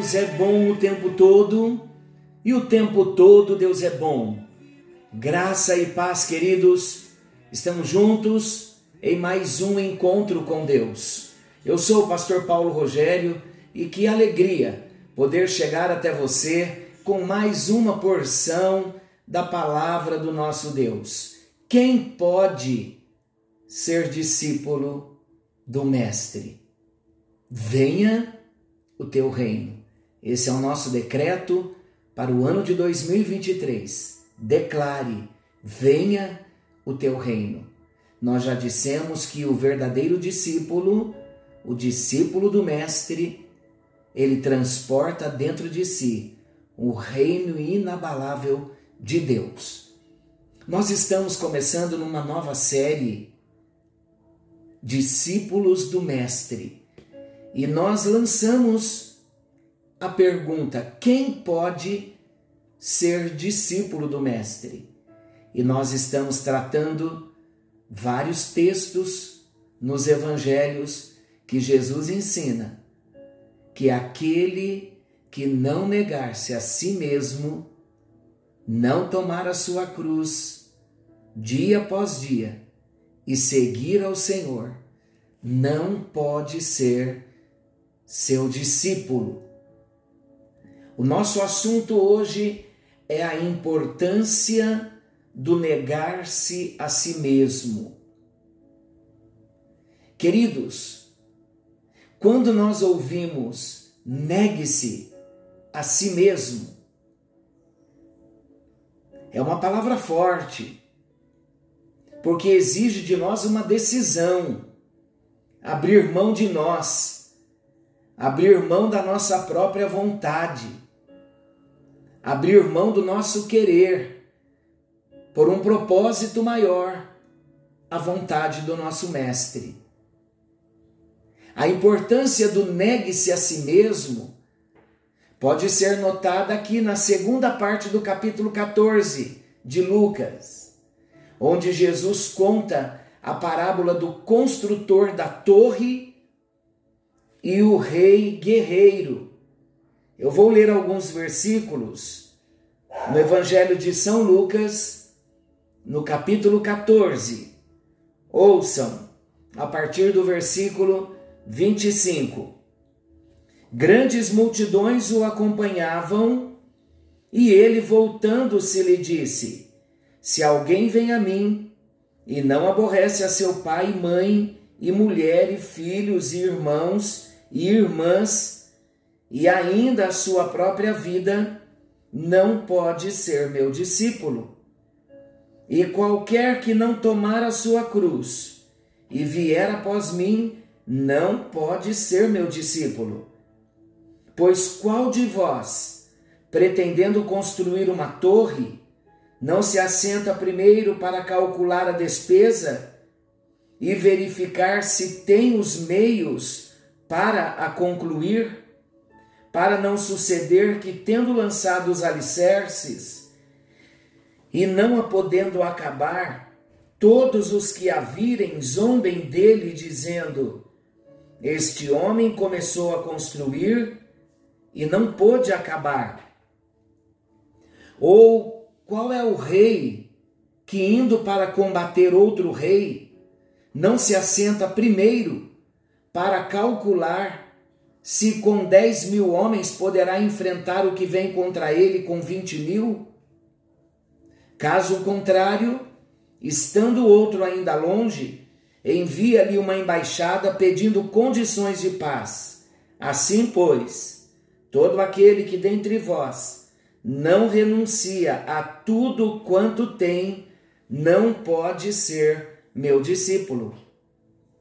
Deus é bom o tempo todo e o tempo todo Deus é bom. Graça e paz, queridos, estamos juntos em mais um encontro com Deus. Eu sou o pastor Paulo Rogério e que alegria poder chegar até você com mais uma porção da palavra do nosso Deus. Quem pode ser discípulo do Mestre? Venha o teu reino. Esse é o nosso decreto para o ano de 2023. Declare: venha o teu reino. Nós já dissemos que o verdadeiro discípulo, o discípulo do Mestre, ele transporta dentro de si o reino inabalável de Deus. Nós estamos começando numa nova série, Discípulos do Mestre. E nós lançamos a pergunta: quem pode ser discípulo do Mestre? E nós estamos tratando vários textos nos evangelhos que Jesus ensina que aquele que não negar-se a si mesmo, não tomar a sua cruz dia após dia e seguir ao Senhor, não pode ser seu discípulo. O nosso assunto hoje é a importância do negar-se a si mesmo. Queridos, quando nós ouvimos negue-se a si mesmo, é uma palavra forte, porque exige de nós uma decisão, abrir mão de nós abrir mão da nossa própria vontade, abrir mão do nosso querer, por um propósito maior, a vontade do nosso Mestre. A importância do negue-se a si mesmo pode ser notada aqui na segunda parte do capítulo 14 de Lucas, onde Jesus conta a parábola do construtor da torre e o rei guerreiro. Eu vou ler alguns versículos no Evangelho de São Lucas, no capítulo 14. Ouçam, a partir do versículo 25. Grandes multidões o acompanhavam e ele, voltando-se, lhe disse: Se alguém vem a mim e não aborrece a seu pai e mãe, e mulher, e filhos, e irmãos, e irmãs, e ainda a sua própria vida, não pode ser meu discípulo. E qualquer que não tomar a sua cruz e vier após mim, não pode ser meu discípulo. Pois qual de vós, pretendendo construir uma torre, não se assenta primeiro para calcular a despesa e verificar se tem os meios para a concluir, para não suceder que, tendo lançado os alicerces e não a podendo acabar, todos os que a virem zombem dele, dizendo: Este homem começou a construir e não pôde acabar. Ou qual é o rei que, indo para combater outro rei, não se assenta primeiro para calcular se com 10 mil homens poderá enfrentar o que vem contra ele com 20 mil? Caso contrário, estando o outro ainda longe, envia-lhe uma embaixada pedindo condições de paz. Assim, pois, todo aquele que dentre vós não renuncia a tudo quanto tem, não pode ser meu discípulo.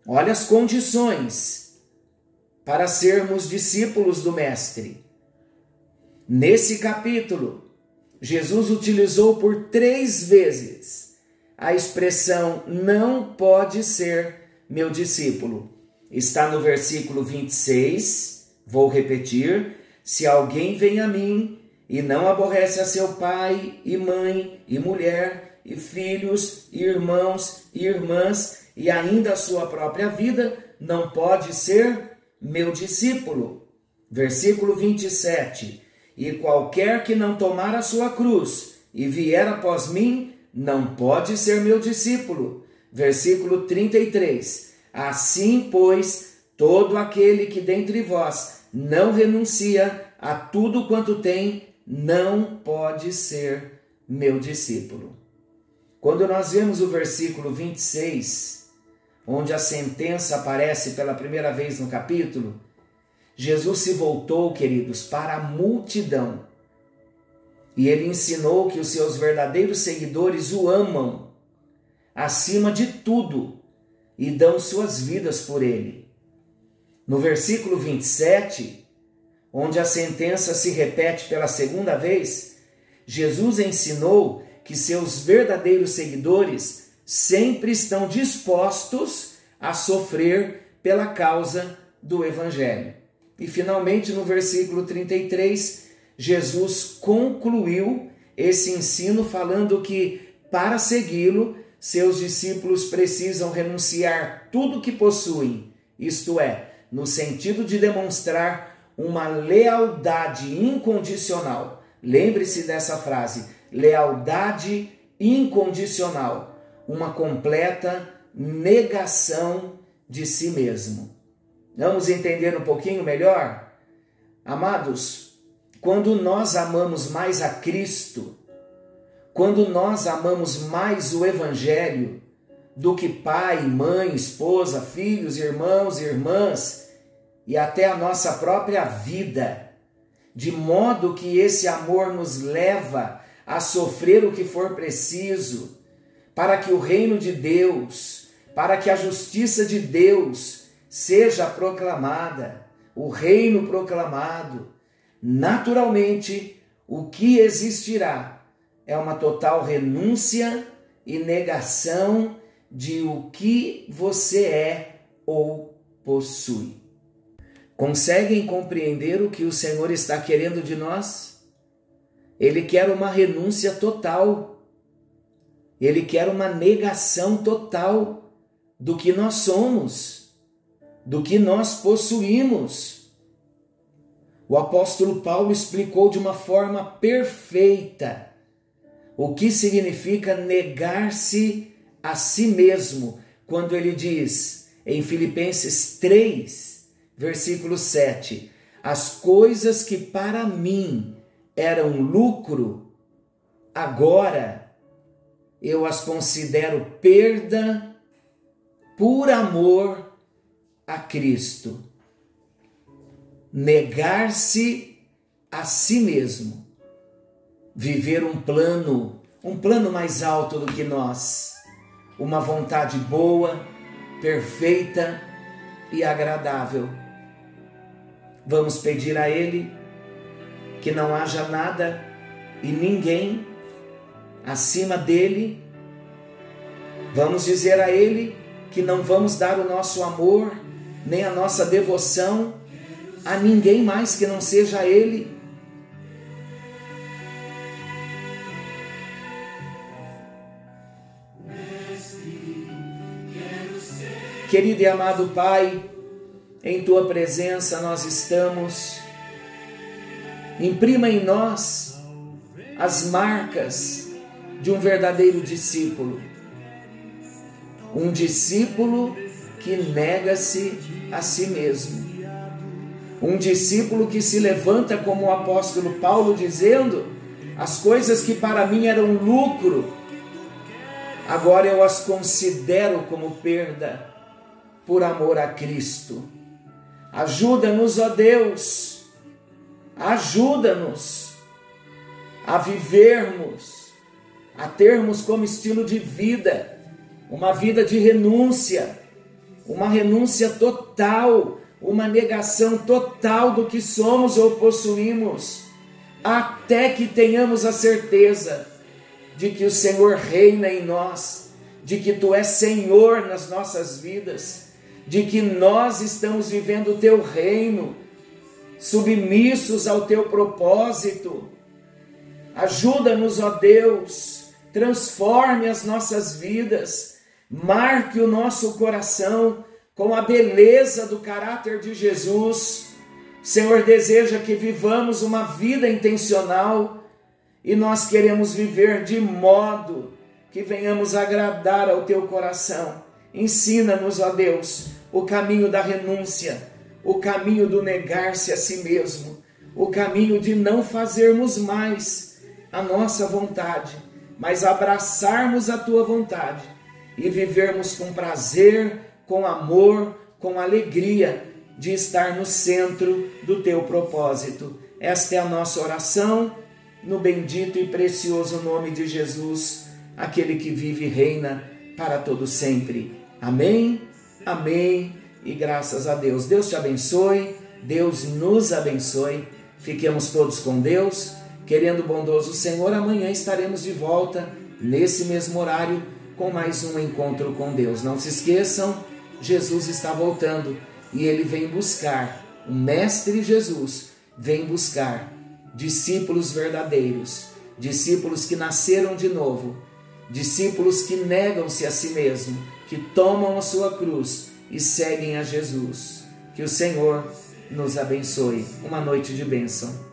Olha as condições para sermos discípulos do Mestre. Nesse capítulo, Jesus utilizou por três vezes a expressão não pode ser meu discípulo. Está no versículo 26, vou repetir: se alguém vem a mim e não aborrece a seu pai e mãe e mulher e filhos e irmãos e irmãs e ainda a sua própria vida, não pode ser meu discípulo. Versículo 27. E qualquer que não tomar a sua cruz e vier após mim, não pode ser meu discípulo. Versículo 33. Assim, pois, todo aquele que dentre vós não renuncia a tudo quanto tem, não pode ser meu discípulo. Quando nós vemos o versículo 26, onde a sentença aparece pela primeira vez no capítulo, Jesus se voltou, queridos, para a multidão. E ele ensinou que os seus verdadeiros seguidores o amam acima de tudo e dão suas vidas por ele. No versículo 27, onde a sentença se repete pela segunda vez, Jesus ensinou que seus verdadeiros seguidores sempre estão dispostos a sofrer pela causa do Evangelho. E finalmente, no versículo 33, Jesus concluiu esse ensino falando que para segui-lo, seus discípulos precisam renunciar tudo que possuem, isto é, no sentido de demonstrar uma lealdade incondicional. Lembre-se dessa frase: lealdade incondicional, uma completa negação de si mesmo. Vamos entender um pouquinho melhor? Amados, quando nós amamos mais a Cristo, quando nós amamos mais o Evangelho do que pai, mãe, esposa, filhos, irmãos e irmãs e até a nossa própria vida, de modo que esse amor nos leva a sofrer o que for preciso, para que o reino de Deus, para que a justiça de Deus seja proclamada, o reino proclamado, naturalmente o que existirá é uma total renúncia e negação de o que você é ou possui. Conseguem compreender o que o Senhor está querendo de nós? Ele quer uma renúncia total. Ele quer uma negação total do que nós somos do que nós possuímos. O apóstolo Paulo explicou de uma forma perfeita o que significa negar-se a si mesmo, quando ele diz em Filipenses 3, versículo 7: As coisas que para mim eram lucro, agora eu as considero perda por amor a Cristo. Negar-se a si mesmo. Viver um plano, um plano mais alto do que nós. Uma vontade boa, perfeita e agradável. Vamos pedir a Ele que não haja nada e ninguém acima dele. Vamos dizer a Ele que não vamos dar o nosso amor nem a nossa devoção a ninguém mais que não seja Ele. Querido e amado Pai, em Tua presença nós estamos. Imprima em nós as marcas de um verdadeiro discípulo. Um discípulo que nega-se a si mesmo. Um discípulo que se levanta como o apóstolo Paulo dizendo: as coisas que para mim eram lucro, agora eu as considero como perda por amor a Cristo. Ajuda-nos, ó Deus, ajuda-nos a vivermos, a termos como estilo de vida uma vida de renúncia, uma renúncia total, uma negação total do que somos ou possuímos, até que tenhamos a certeza de que o Senhor reina em nós, de que tu és Senhor nas nossas vidas, de que nós estamos vivendo o teu reino, submissos ao teu propósito. Ajuda-nos, ó Deus, transforme as nossas vidas marque o nosso coração com a beleza do caráter de Jesus, Senhor deseja que vivamos uma vida intencional e nós queremos viver de modo que venhamos agradar ao teu coração. Ensina-nos, ó Deus, o caminho da renúncia, o caminho do negar-se a si mesmo, o caminho de não fazermos mais a nossa vontade, mas abraçarmos a tua vontade e vivermos com prazer, com amor, com alegria de estar no centro do teu propósito. Esta é a nossa oração no bendito e precioso nome de Jesus, aquele que vive e reina para todo sempre. Amém. Amém. E graças a Deus. Deus te abençoe. Deus nos abençoe. Fiquemos todos com Deus. Querendo bondoso Senhor, amanhã estaremos de volta nesse mesmo horário com mais um encontro com Deus. Não se esqueçam, Jesus está voltando e ele vem buscar, o Mestre Jesus vem buscar discípulos verdadeiros, discípulos que nasceram de novo, discípulos que negam-se a si mesmo, que tomam a sua cruz e seguem a Jesus. Que o Senhor nos abençoe. Uma noite de bênção.